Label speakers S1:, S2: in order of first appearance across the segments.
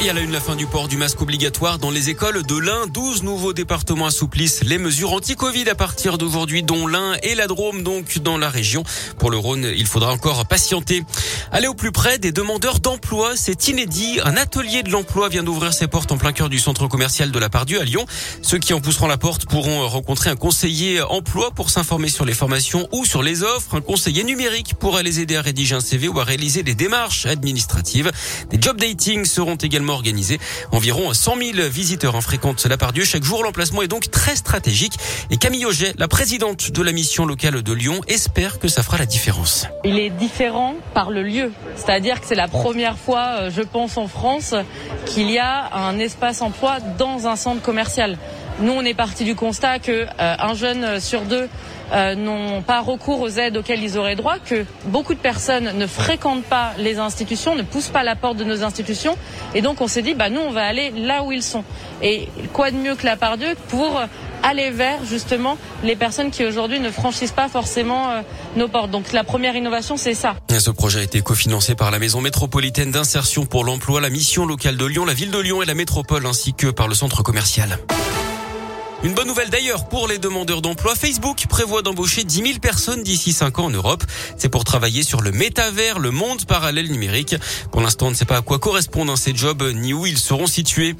S1: Et à la une, la fin du port du masque obligatoire dans les écoles de l'Ain. 12 nouveaux départements assouplissent les mesures anti-Covid à partir d'aujourd'hui, dont l'Ain et la Drôme, donc dans la région. Pour le Rhône, il faudra encore patienter. Aller au plus près des demandeurs d'emploi, c'est inédit. Un atelier de l'emploi vient d'ouvrir ses portes en plein cœur du centre commercial de la Pardieu à Lyon. Ceux qui en pousseront la porte pourront rencontrer un conseiller emploi pour s'informer sur les formations ou sur les offres. Un conseiller numérique pourra les aider à rédiger un CV ou à réaliser des démarches administratives. Des job dating seront également organisé. Environ 100 000 visiteurs en fréquentent la Dieu chaque jour. L'emplacement est donc très stratégique. Et Camille Auget, la présidente de la mission locale de Lyon, espère que ça fera la différence.
S2: Il est différent par le lieu. C'est-à-dire que c'est la première fois, euh, je pense, en France qu'il y a un espace emploi dans un centre commercial. Nous, on est parti du constat que euh, un jeune sur deux euh, n'ont pas recours aux aides auxquelles ils auraient droit, que beaucoup de personnes ne fréquentent pas les institutions, ne poussent pas la porte de nos institutions, et donc on s'est dit, bah nous, on va aller là où ils sont. Et quoi de mieux que la part Dieu pour aller vers justement les personnes qui aujourd'hui ne franchissent pas forcément euh, nos portes. Donc la première innovation, c'est ça.
S1: Ce projet a été cofinancé par la Maison métropolitaine d'insertion pour l'emploi, la mission locale de Lyon, la ville de Lyon et la métropole, ainsi que par le centre commercial. Une bonne nouvelle d'ailleurs pour les demandeurs d'emploi. Facebook prévoit d'embaucher 10 000 personnes d'ici 5 ans en Europe. C'est pour travailler sur le métavers, le monde parallèle numérique. Pour l'instant, on ne sait pas à quoi correspondent ces jobs ni où ils seront situés.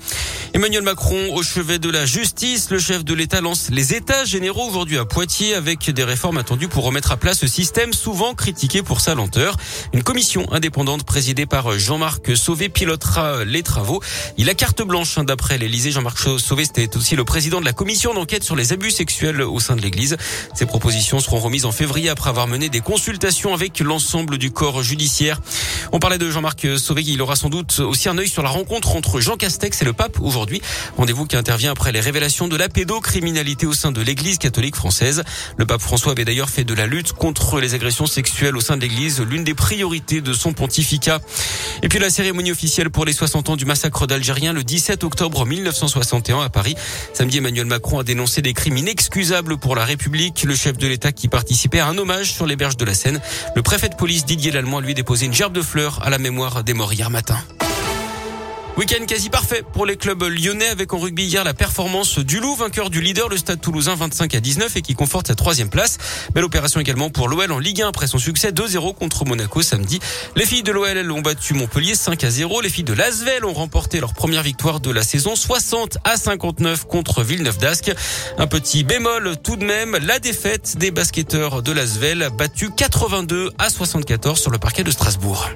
S1: Emmanuel Macron au chevet de la justice. Le chef de l'État lance les États généraux aujourd'hui à Poitiers avec des réformes attendues pour remettre à plat ce système souvent critiqué pour sa lenteur. Une commission indépendante présidée par Jean-Marc Sauvé pilotera les travaux. Il a carte blanche hein, d'après l'Élysée. Jean-Marc Sauvé, c'était aussi le président de la commission mission d'enquête sur les abus sexuels au sein de l'Église. Ces propositions seront remises en février après avoir mené des consultations avec l'ensemble du corps judiciaire. On parlait de Jean-Marc Sauvé. Il aura sans doute aussi un œil sur la rencontre entre Jean Castex et le pape aujourd'hui. Rendez-vous qui intervient après les révélations de la pédocriminalité au sein de l'Église catholique française. Le pape François avait d'ailleurs fait de la lutte contre les agressions sexuelles au sein de l'Église l'une des priorités de son pontificat. Et puis la cérémonie officielle pour les 60 ans du massacre d'Algériens le 17 octobre 1961 à Paris. Samedi, Emmanuel a dénoncé des crimes inexcusables pour la République. Le chef de l'État qui participait à un hommage sur les berges de la Seine. Le préfet de police Didier Lallemand lui déposé une gerbe de fleurs à la mémoire des morts hier matin. Week-end quasi parfait pour les clubs lyonnais avec en rugby hier la performance du Loup, vainqueur du leader, le Stade Toulousain 25 à 19 et qui conforte sa troisième place. Belle opération également pour l'OL en Ligue 1 après son succès 2-0 contre Monaco samedi. Les filles de l'OL ont battu Montpellier 5 à 0. Les filles de l'Asvel ont remporté leur première victoire de la saison 60 à 59 contre Villeneuve d'Ascq. Un petit bémol tout de même, la défaite des basketteurs de l'Asvel battu 82 à 74 sur le parquet de Strasbourg.